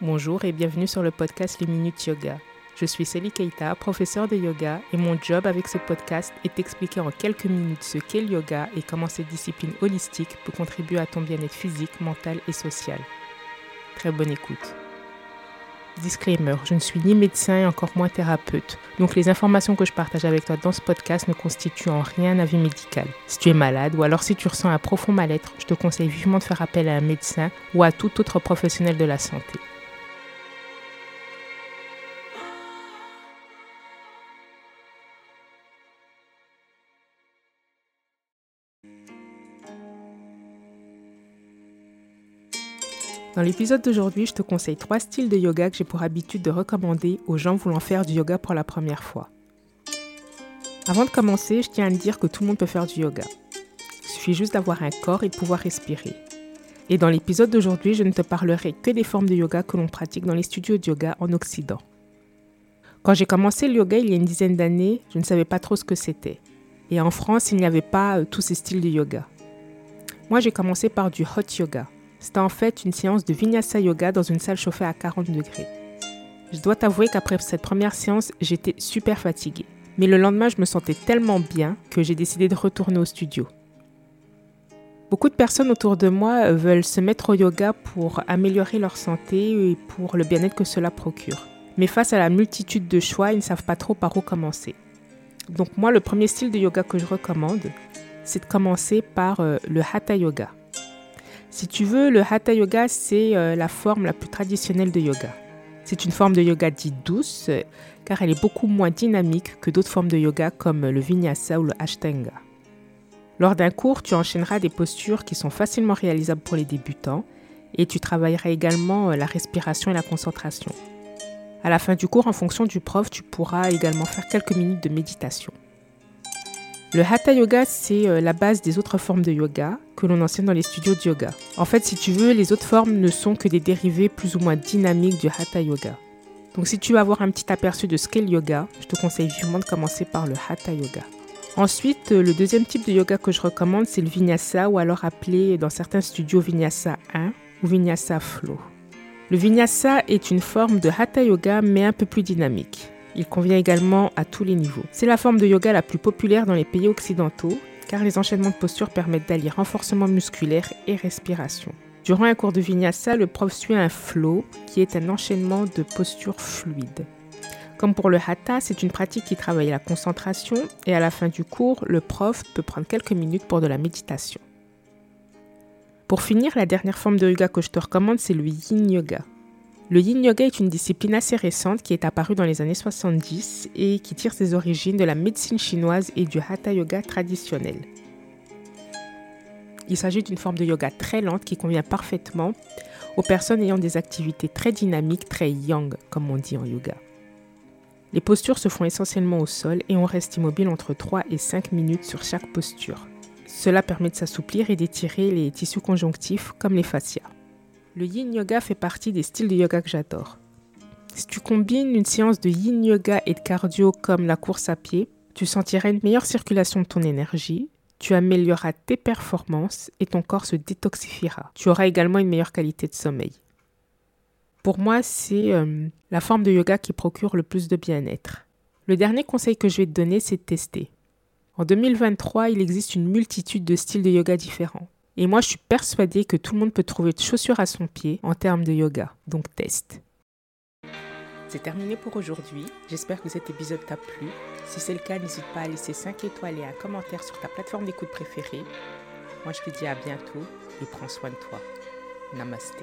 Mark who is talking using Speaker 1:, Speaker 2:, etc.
Speaker 1: Bonjour et bienvenue sur le podcast Les Minutes Yoga. Je suis Sally Keita, professeure de yoga, et mon job avec ce podcast est d'expliquer en quelques minutes ce qu'est le yoga et comment cette discipline holistique peut contribuer à ton bien-être physique, mental et social. Très bonne écoute. Disclaimer, je ne suis ni médecin et encore moins thérapeute, donc les informations que je partage avec toi dans ce podcast ne constituent en rien un avis médical. Si tu es malade ou alors si tu ressens un profond mal-être, je te conseille vivement de faire appel à un médecin ou à tout autre professionnel de la santé. Dans l'épisode d'aujourd'hui, je te conseille trois styles de yoga que j'ai pour habitude de recommander aux gens voulant faire du yoga pour la première fois. Avant de commencer, je tiens à dire que tout le monde peut faire du yoga. Il suffit juste d'avoir un corps et de pouvoir respirer. Et dans l'épisode d'aujourd'hui, je ne te parlerai que des formes de yoga que l'on pratique dans les studios de yoga en Occident. Quand j'ai commencé le yoga il y a une dizaine d'années, je ne savais pas trop ce que c'était. Et en France, il n'y avait pas euh, tous ces styles de yoga. Moi, j'ai commencé par du hot yoga. C'était en fait une séance de vinyasa yoga dans une salle chauffée à 40 degrés. Je dois t'avouer qu'après cette première séance, j'étais super fatiguée. Mais le lendemain, je me sentais tellement bien que j'ai décidé de retourner au studio. Beaucoup de personnes autour de moi veulent se mettre au yoga pour améliorer leur santé et pour le bien-être que cela procure. Mais face à la multitude de choix, ils ne savent pas trop par où commencer. Donc moi, le premier style de yoga que je recommande, c'est de commencer par euh, le hatha yoga. Si tu veux, le hatha yoga, c'est euh, la forme la plus traditionnelle de yoga. C'est une forme de yoga dite douce, car elle est beaucoup moins dynamique que d'autres formes de yoga comme le vinyasa ou le ashtanga. Lors d'un cours, tu enchaîneras des postures qui sont facilement réalisables pour les débutants et tu travailleras également euh, la respiration et la concentration. À la fin du cours, en fonction du prof, tu pourras également faire quelques minutes de méditation. Le Hatha Yoga, c'est euh, la base des autres formes de yoga que l'on enseigne dans les studios de yoga. En fait, si tu veux, les autres formes ne sont que des dérivés plus ou moins dynamiques du Hatha Yoga. Donc si tu veux avoir un petit aperçu de ce qu'est le yoga, je te conseille vivement de commencer par le Hatha Yoga. Ensuite, euh, le deuxième type de yoga que je recommande, c'est le Vinyasa ou alors appelé dans certains studios Vinyasa 1 ou Vinyasa Flow. Le Vinyasa est une forme de Hatha Yoga mais un peu plus dynamique. Il convient également à tous les niveaux. C'est la forme de yoga la plus populaire dans les pays occidentaux car les enchaînements de postures permettent d'allier renforcement musculaire et respiration. Durant un cours de vinyasa, le prof suit un flow qui est un enchaînement de postures fluides. Comme pour le hatha, c'est une pratique qui travaille la concentration et à la fin du cours, le prof peut prendre quelques minutes pour de la méditation. Pour finir, la dernière forme de yoga que je te recommande, c'est le yin yoga. Le yin yoga est une discipline assez récente qui est apparue dans les années 70 et qui tire ses origines de la médecine chinoise et du hatha yoga traditionnel. Il s'agit d'une forme de yoga très lente qui convient parfaitement aux personnes ayant des activités très dynamiques, très yang, comme on dit en yoga. Les postures se font essentiellement au sol et on reste immobile entre 3 et 5 minutes sur chaque posture. Cela permet de s'assouplir et d'étirer les tissus conjonctifs comme les fascias. Le yin yoga fait partie des styles de yoga que j'adore. Si tu combines une séance de yin yoga et de cardio comme la course à pied, tu sentiras une meilleure circulation de ton énergie, tu amélioreras tes performances et ton corps se détoxifiera. Tu auras également une meilleure qualité de sommeil. Pour moi, c'est euh, la forme de yoga qui procure le plus de bien-être. Le dernier conseil que je vais te donner, c'est de tester. En 2023, il existe une multitude de styles de yoga différents. Et moi, je suis persuadée que tout le monde peut trouver de chaussures à son pied en termes de yoga. Donc, teste. C'est terminé pour aujourd'hui. J'espère que cet épisode t'a plu. Si c'est le cas, n'hésite pas à laisser 5 étoiles et un commentaire sur ta plateforme d'écoute préférée. Moi, je te dis à bientôt et prends soin de toi. Namasté.